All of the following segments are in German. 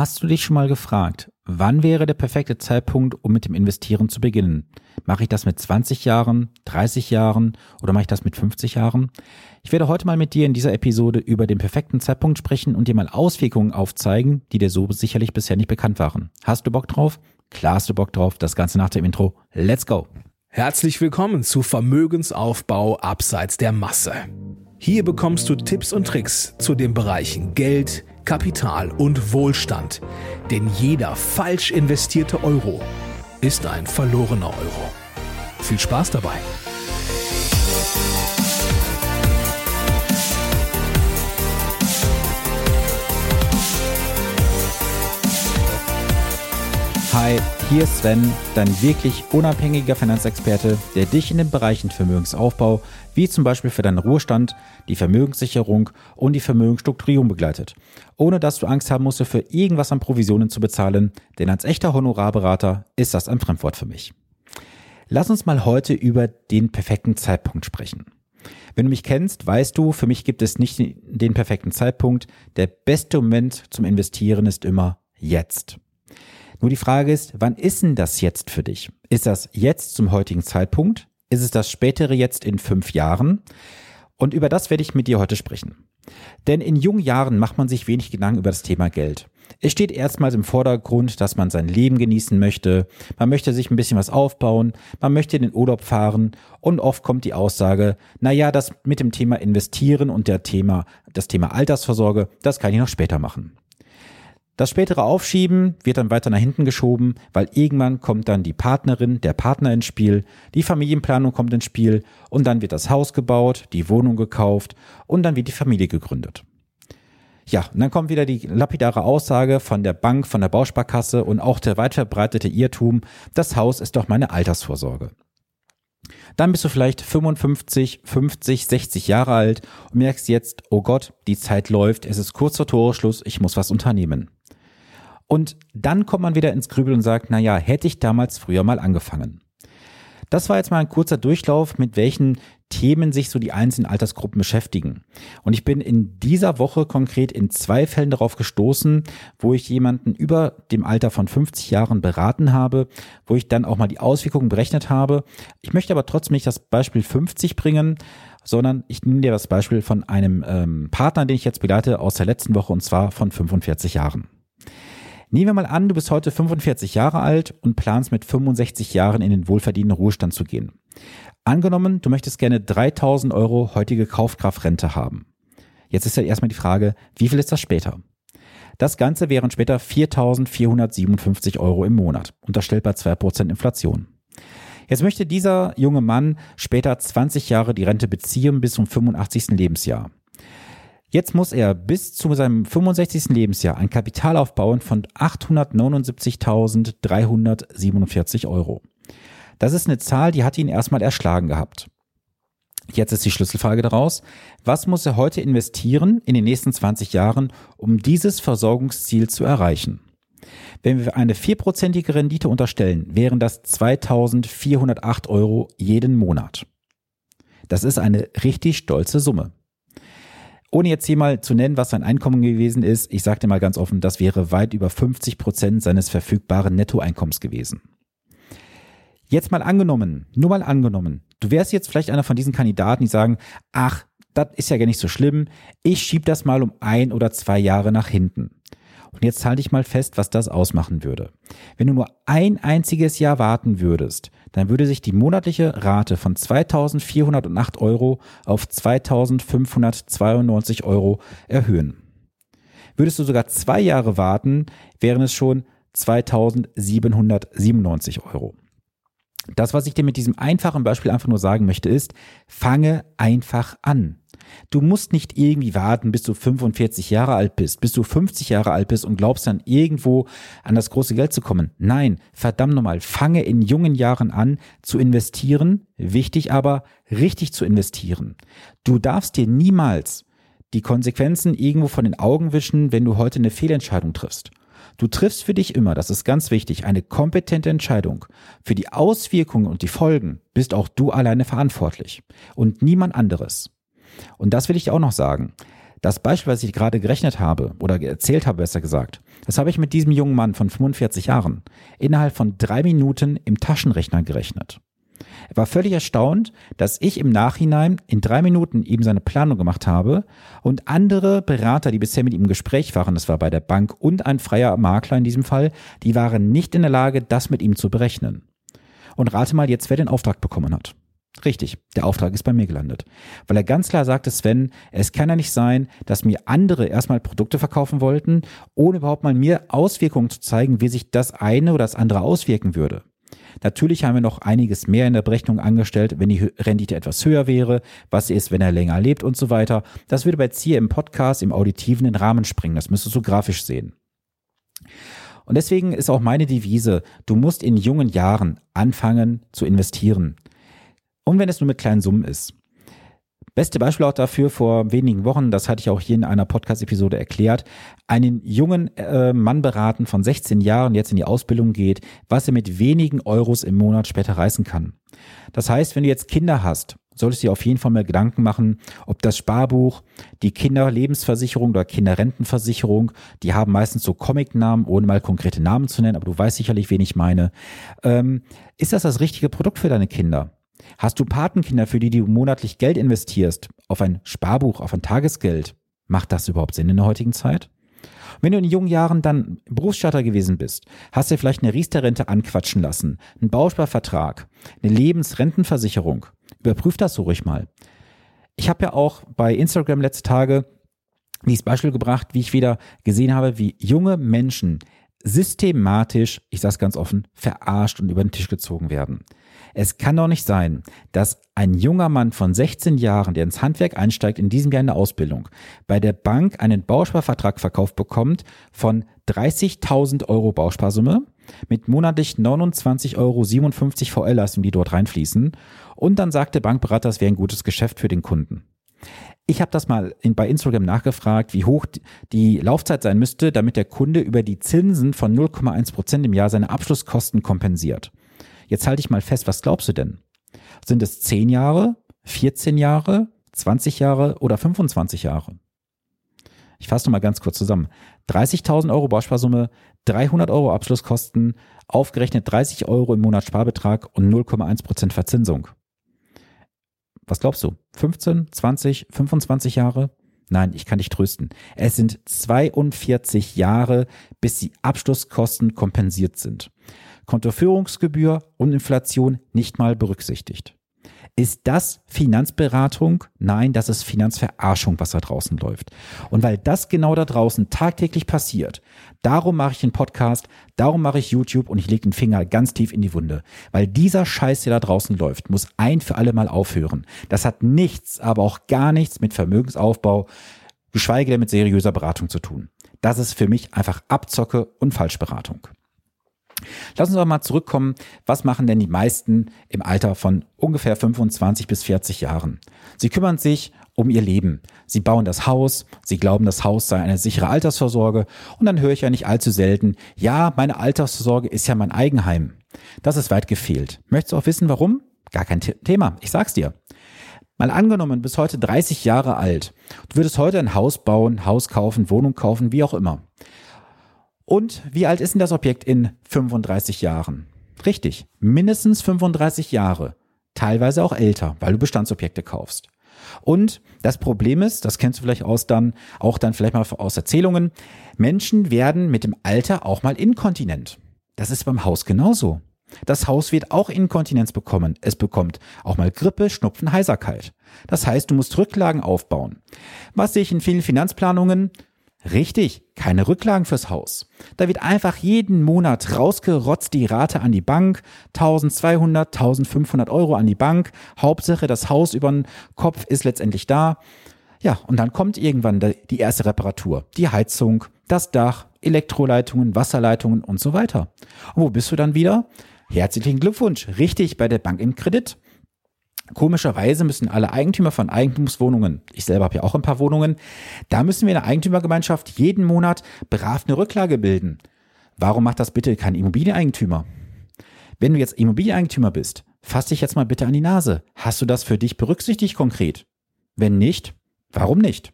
Hast du dich schon mal gefragt, wann wäre der perfekte Zeitpunkt, um mit dem Investieren zu beginnen? Mache ich das mit 20 Jahren, 30 Jahren oder mache ich das mit 50 Jahren? Ich werde heute mal mit dir in dieser Episode über den perfekten Zeitpunkt sprechen und dir mal Auswirkungen aufzeigen, die dir so sicherlich bisher nicht bekannt waren. Hast du Bock drauf? Klar hast du Bock drauf. Das Ganze nach dem Intro. Let's go! Herzlich willkommen zu Vermögensaufbau abseits der Masse. Hier bekommst du Tipps und Tricks zu den Bereichen Geld, Kapital und Wohlstand. Denn jeder falsch investierte Euro ist ein verlorener Euro. Viel Spaß dabei! Hi, hier ist Sven, dein wirklich unabhängiger Finanzexperte, der dich in den Bereichen Vermögensaufbau, wie zum Beispiel für deinen Ruhestand, die Vermögenssicherung und die Vermögensstrukturierung begleitet, ohne dass du Angst haben musst, für irgendwas an Provisionen zu bezahlen, denn als echter Honorarberater ist das ein Fremdwort für mich. Lass uns mal heute über den perfekten Zeitpunkt sprechen. Wenn du mich kennst, weißt du, für mich gibt es nicht den perfekten Zeitpunkt. Der beste Moment zum Investieren ist immer jetzt. Nur die Frage ist, wann ist denn das jetzt für dich? Ist das jetzt zum heutigen Zeitpunkt? Ist es das spätere jetzt in fünf Jahren? Und über das werde ich mit dir heute sprechen. Denn in jungen Jahren macht man sich wenig Gedanken über das Thema Geld. Es steht erstmals im Vordergrund, dass man sein Leben genießen möchte, man möchte sich ein bisschen was aufbauen, man möchte in den Urlaub fahren und oft kommt die Aussage, na ja, das mit dem Thema investieren und der Thema, das Thema Altersvorsorge, das kann ich noch später machen. Das spätere Aufschieben wird dann weiter nach hinten geschoben, weil irgendwann kommt dann die Partnerin, der Partner ins Spiel, die Familienplanung kommt ins Spiel und dann wird das Haus gebaut, die Wohnung gekauft und dann wird die Familie gegründet. Ja, und dann kommt wieder die lapidare Aussage von der Bank, von der Bausparkasse und auch der weit verbreitete Irrtum, das Haus ist doch meine Altersvorsorge. Dann bist du vielleicht 55, 50, 60 Jahre alt und merkst jetzt, oh Gott, die Zeit läuft, es ist kurz vor Toreschluss, ich muss was unternehmen. Und dann kommt man wieder ins Grübeln und sagt, na ja, hätte ich damals früher mal angefangen. Das war jetzt mal ein kurzer Durchlauf, mit welchen Themen sich so die einzelnen Altersgruppen beschäftigen. Und ich bin in dieser Woche konkret in zwei Fällen darauf gestoßen, wo ich jemanden über dem Alter von 50 Jahren beraten habe, wo ich dann auch mal die Auswirkungen berechnet habe. Ich möchte aber trotzdem nicht das Beispiel 50 bringen, sondern ich nehme dir das Beispiel von einem ähm, Partner, den ich jetzt begleite aus der letzten Woche und zwar von 45 Jahren. Nehmen wir mal an, du bist heute 45 Jahre alt und planst mit 65 Jahren in den wohlverdienten Ruhestand zu gehen. Angenommen, du möchtest gerne 3000 Euro heutige Kaufkraftrente haben. Jetzt ist ja erstmal die Frage, wie viel ist das später? Das Ganze wären später 4.457 Euro im Monat, unterstellt bei 2% Inflation. Jetzt möchte dieser junge Mann später 20 Jahre die Rente beziehen bis zum 85. Lebensjahr. Jetzt muss er bis zu seinem 65. Lebensjahr ein Kapital aufbauen von 879.347 Euro. Das ist eine Zahl, die hat ihn erstmal erschlagen gehabt. Jetzt ist die Schlüsselfrage daraus, was muss er heute investieren in den nächsten 20 Jahren, um dieses Versorgungsziel zu erreichen? Wenn wir eine vierprozentige Rendite unterstellen, wären das 2408 Euro jeden Monat. Das ist eine richtig stolze Summe. Ohne jetzt hier mal zu nennen, was sein Einkommen gewesen ist, ich sage dir mal ganz offen, das wäre weit über 50 Prozent seines verfügbaren Nettoeinkommens gewesen. Jetzt mal angenommen, nur mal angenommen, du wärst jetzt vielleicht einer von diesen Kandidaten, die sagen, ach, das ist ja gar nicht so schlimm, ich schieb das mal um ein oder zwei Jahre nach hinten. Und jetzt halte ich mal fest, was das ausmachen würde. Wenn du nur ein einziges Jahr warten würdest, dann würde sich die monatliche Rate von 2408 Euro auf 2592 Euro erhöhen. Würdest du sogar zwei Jahre warten, wären es schon 2797 Euro. Das, was ich dir mit diesem einfachen Beispiel einfach nur sagen möchte, ist, fange einfach an. Du musst nicht irgendwie warten, bis du 45 Jahre alt bist, bis du 50 Jahre alt bist und glaubst dann irgendwo an das große Geld zu kommen. Nein, verdammt nochmal, fange in jungen Jahren an zu investieren, wichtig aber, richtig zu investieren. Du darfst dir niemals die Konsequenzen irgendwo von den Augen wischen, wenn du heute eine Fehlentscheidung triffst. Du triffst für dich immer, das ist ganz wichtig, eine kompetente Entscheidung. Für die Auswirkungen und die Folgen bist auch du alleine verantwortlich und niemand anderes. Und das will ich auch noch sagen. Das Beispiel, was ich gerade gerechnet habe oder erzählt habe, besser gesagt, das habe ich mit diesem jungen Mann von 45 Jahren innerhalb von drei Minuten im Taschenrechner gerechnet. Er war völlig erstaunt, dass ich im Nachhinein in drei Minuten ihm seine Planung gemacht habe und andere Berater, die bisher mit ihm im Gespräch waren, das war bei der Bank und ein freier Makler in diesem Fall, die waren nicht in der Lage, das mit ihm zu berechnen. Und rate mal jetzt, wer den Auftrag bekommen hat. Richtig, der Auftrag ist bei mir gelandet. Weil er ganz klar sagte, Sven, es kann ja nicht sein, dass mir andere erstmal Produkte verkaufen wollten, ohne überhaupt mal mir Auswirkungen zu zeigen, wie sich das eine oder das andere auswirken würde. Natürlich haben wir noch einiges mehr in der Berechnung angestellt, wenn die Rendite etwas höher wäre, was ist, wenn er länger lebt und so weiter. Das würde bei hier im Podcast, im auditiven den Rahmen springen. Das müsstest du grafisch sehen. Und deswegen ist auch meine Devise, du musst in jungen Jahren anfangen zu investieren. Und wenn es nur mit kleinen Summen ist. Beste Beispiel auch dafür vor wenigen Wochen, das hatte ich auch hier in einer Podcast-Episode erklärt, einen jungen äh, Mann beraten von 16 Jahren, jetzt in die Ausbildung geht, was er mit wenigen Euros im Monat später reißen kann. Das heißt, wenn du jetzt Kinder hast, solltest du dir auf jeden Fall mal Gedanken machen, ob das Sparbuch, die Kinderlebensversicherung oder Kinderrentenversicherung, die haben meistens so Comic-Namen, ohne mal konkrete Namen zu nennen, aber du weißt sicherlich, wen ich meine. Ähm, ist das das richtige Produkt für deine Kinder? Hast du Patenkinder, für die du monatlich Geld investierst, auf ein Sparbuch, auf ein Tagesgeld? Macht das überhaupt Sinn in der heutigen Zeit? Wenn du in jungen Jahren dann Berufsstarter gewesen bist, hast du vielleicht eine Riester-Rente anquatschen lassen, einen Bausparvertrag, eine Lebensrentenversicherung. Überprüf das so ruhig mal. Ich habe ja auch bei Instagram letzte Tage dieses Beispiel gebracht, wie ich wieder gesehen habe, wie junge Menschen systematisch, ich sage es ganz offen, verarscht und über den Tisch gezogen werden. Es kann doch nicht sein, dass ein junger Mann von 16 Jahren, der ins Handwerk einsteigt, in diesem Jahr in der Ausbildung, bei der Bank einen Bausparvertrag verkauft bekommt von 30.000 Euro Bausparsumme mit monatlich 29,57 Euro VL-Leistung, die dort reinfließen. Und dann sagt der Bankberater, das wäre ein gutes Geschäft für den Kunden. Ich habe das mal in, bei Instagram nachgefragt, wie hoch die Laufzeit sein müsste, damit der Kunde über die Zinsen von 0,1 Prozent im Jahr seine Abschlusskosten kompensiert. Jetzt halte ich mal fest, was glaubst du denn? Sind es 10 Jahre, 14 Jahre, 20 Jahre oder 25 Jahre? Ich fasse nochmal ganz kurz zusammen. 30.000 Euro Bausparsumme, 300 Euro Abschlusskosten, aufgerechnet 30 Euro im Monat Sparbetrag und 0,1 Prozent Verzinsung. Was glaubst du? 15, 20, 25 Jahre? Nein, ich kann dich trösten. Es sind 42 Jahre, bis die Abschlusskosten kompensiert sind. Kontoführungsgebühr und Inflation nicht mal berücksichtigt. Ist das Finanzberatung? Nein, das ist Finanzverarschung, was da draußen läuft. Und weil das genau da draußen tagtäglich passiert, darum mache ich den Podcast, darum mache ich YouTube und ich lege den Finger ganz tief in die Wunde. Weil dieser Scheiß, der da draußen läuft, muss ein für alle Mal aufhören. Das hat nichts, aber auch gar nichts mit Vermögensaufbau, geschweige denn mit seriöser Beratung zu tun. Das ist für mich einfach Abzocke und Falschberatung. Lass uns aber mal zurückkommen. Was machen denn die meisten im Alter von ungefähr 25 bis 40 Jahren? Sie kümmern sich um ihr Leben. Sie bauen das Haus, sie glauben, das Haus sei eine sichere Altersvorsorge und dann höre ich ja nicht allzu selten, ja, meine Altersvorsorge ist ja mein Eigenheim. Das ist weit gefehlt. Möchtest du auch wissen, warum? Gar kein Thema. Ich sag's dir. Mal angenommen, bis heute 30 Jahre alt. Du würdest heute ein Haus bauen, Haus kaufen, Wohnung kaufen, wie auch immer. Und wie alt ist denn das Objekt in 35 Jahren? Richtig, mindestens 35 Jahre. Teilweise auch älter, weil du Bestandsobjekte kaufst. Und das Problem ist, das kennst du vielleicht aus dann, auch dann vielleicht mal aus Erzählungen, Menschen werden mit dem Alter auch mal inkontinent. Das ist beim Haus genauso. Das Haus wird auch Inkontinenz bekommen. Es bekommt auch mal Grippe, Schnupfen, Heiserkeit. Das heißt, du musst Rücklagen aufbauen. Was sehe ich in vielen Finanzplanungen? Richtig, keine Rücklagen fürs Haus. Da wird einfach jeden Monat rausgerotzt die Rate an die Bank, 1200, 1500 Euro an die Bank. Hauptsache, das Haus über den Kopf ist letztendlich da. Ja, und dann kommt irgendwann die erste Reparatur. Die Heizung, das Dach, Elektroleitungen, Wasserleitungen und so weiter. Und wo bist du dann wieder? Herzlichen Glückwunsch, richtig bei der Bank im Kredit. Komischerweise müssen alle Eigentümer von Eigentumswohnungen, ich selber habe ja auch ein paar Wohnungen, da müssen wir in der Eigentümergemeinschaft jeden Monat brav eine Rücklage bilden. Warum macht das bitte kein Immobilieneigentümer? Wenn du jetzt Immobilieneigentümer bist, fass dich jetzt mal bitte an die Nase. Hast du das für dich berücksichtigt konkret? Wenn nicht, warum nicht?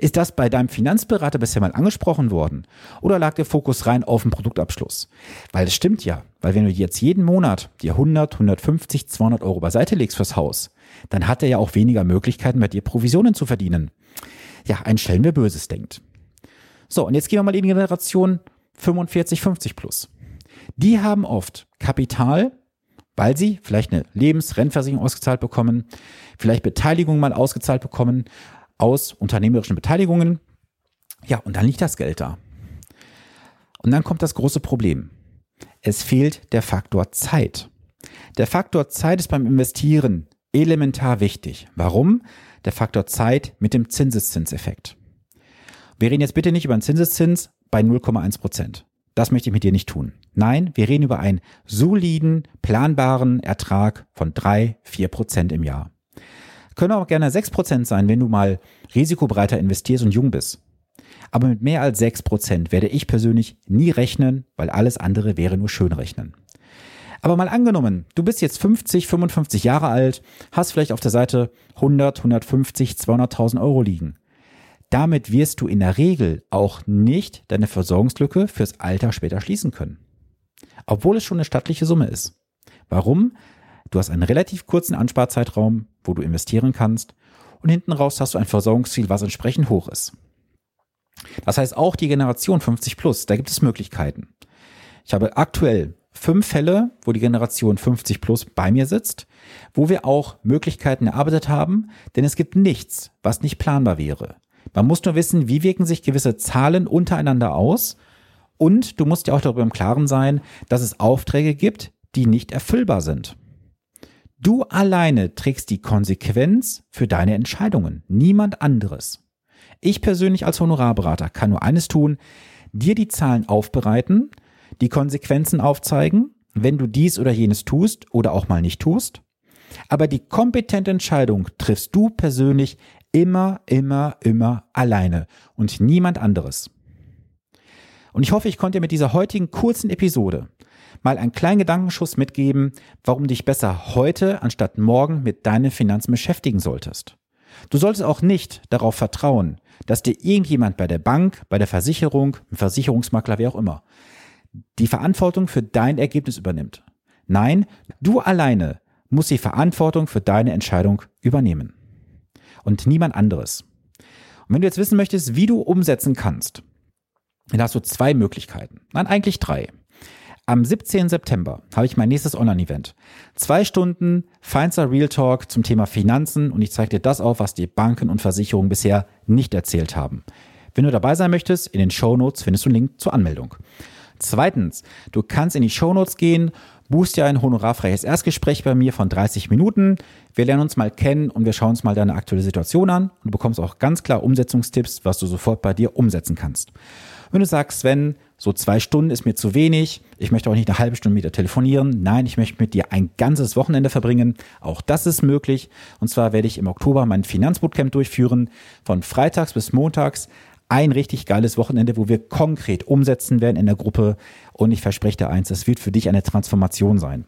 Ist das bei deinem Finanzberater bisher mal angesprochen worden? Oder lag der Fokus rein auf den Produktabschluss? Weil es stimmt ja, weil wenn du jetzt jeden Monat dir 100, 150, 200 Euro beiseite legst fürs Haus, dann hat er ja auch weniger Möglichkeiten, bei dir Provisionen zu verdienen. Ja, ein Stellen, wer Böses denkt. So, und jetzt gehen wir mal in die Generation 45, 50 plus. Die haben oft Kapital, weil sie vielleicht eine Lebensrennversicherung ausgezahlt bekommen, vielleicht Beteiligung mal ausgezahlt bekommen aus unternehmerischen Beteiligungen. Ja, und dann liegt das Geld da. Und dann kommt das große Problem. Es fehlt der Faktor Zeit. Der Faktor Zeit ist beim Investieren elementar wichtig. Warum? Der Faktor Zeit mit dem Zinseszinseffekt. Wir reden jetzt bitte nicht über einen Zinseszins bei 0,1 Prozent. Das möchte ich mit dir nicht tun. Nein, wir reden über einen soliden, planbaren Ertrag von drei, vier Prozent im Jahr. Können auch gerne sechs Prozent sein, wenn du mal risikobreiter investierst und jung bist. Aber mit mehr als sechs Prozent werde ich persönlich nie rechnen, weil alles andere wäre nur schön rechnen. Aber mal angenommen, du bist jetzt 50, 55 Jahre alt, hast vielleicht auf der Seite 100, 150, 200.000 Euro liegen. Damit wirst du in der Regel auch nicht deine Versorgungslücke fürs Alter später schließen können. Obwohl es schon eine stattliche Summe ist. Warum? Du hast einen relativ kurzen Ansparzeitraum, wo du investieren kannst und hinten raus hast du ein Versorgungsziel, was entsprechend hoch ist. Das heißt, auch die Generation 50 plus, da gibt es Möglichkeiten. Ich habe aktuell fünf Fälle, wo die Generation 50 plus bei mir sitzt, wo wir auch Möglichkeiten erarbeitet haben, denn es gibt nichts, was nicht planbar wäre. Man muss nur wissen, wie wirken sich gewisse Zahlen untereinander aus und du musst ja auch darüber im Klaren sein, dass es Aufträge gibt, die nicht erfüllbar sind. Du alleine trägst die Konsequenz für deine Entscheidungen, niemand anderes. Ich persönlich als Honorarberater kann nur eines tun, dir die Zahlen aufbereiten, die Konsequenzen aufzeigen, wenn du dies oder jenes tust oder auch mal nicht tust. Aber die kompetente Entscheidung triffst du persönlich immer, immer, immer alleine und niemand anderes. Und ich hoffe, ich konnte dir mit dieser heutigen kurzen Episode mal einen kleinen Gedankenschuss mitgeben, warum dich besser heute anstatt morgen mit deinen Finanzen beschäftigen solltest. Du solltest auch nicht darauf vertrauen, dass dir irgendjemand bei der Bank, bei der Versicherung, ein Versicherungsmakler, wer auch immer, die Verantwortung für dein Ergebnis übernimmt. Nein, du alleine musst die Verantwortung für deine Entscheidung übernehmen. Und niemand anderes. Und wenn du jetzt wissen möchtest, wie du umsetzen kannst, dann hast du zwei Möglichkeiten. Nein, eigentlich drei. Am 17. September habe ich mein nächstes Online-Event. Zwei Stunden feinster Real Talk zum Thema Finanzen und ich zeige dir das auf, was die Banken und Versicherungen bisher nicht erzählt haben. Wenn du dabei sein möchtest, in den Show Notes findest du einen Link zur Anmeldung. Zweitens, du kannst in die Show Notes gehen, buchst dir ein honorarfreies Erstgespräch bei mir von 30 Minuten. Wir lernen uns mal kennen und wir schauen uns mal deine aktuelle Situation an und du bekommst auch ganz klar Umsetzungstipps, was du sofort bei dir umsetzen kannst. Wenn du sagst, Sven, so zwei Stunden ist mir zu wenig, ich möchte auch nicht eine halbe Stunde mit dir telefonieren, nein, ich möchte mit dir ein ganzes Wochenende verbringen, auch das ist möglich. Und zwar werde ich im Oktober mein Finanzbootcamp durchführen, von freitags bis montags ein richtig geiles Wochenende, wo wir konkret umsetzen werden in der Gruppe. Und ich verspreche dir eins, es wird für dich eine Transformation sein.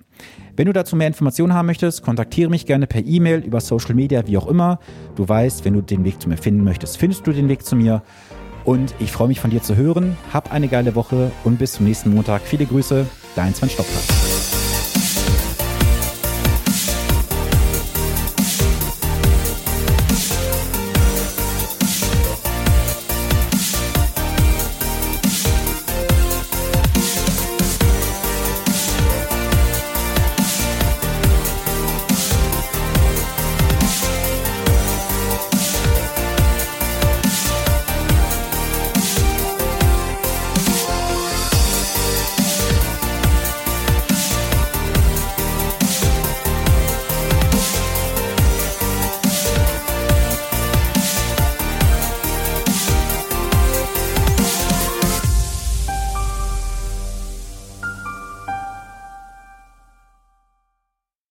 Wenn du dazu mehr Informationen haben möchtest, kontaktiere mich gerne per E-Mail, über Social Media, wie auch immer. Du weißt, wenn du den Weg zu mir finden möchtest, findest du den Weg zu mir. Und ich freue mich von dir zu hören. Hab eine geile Woche und bis zum nächsten Montag. Viele Grüße, dein Sven Stopper.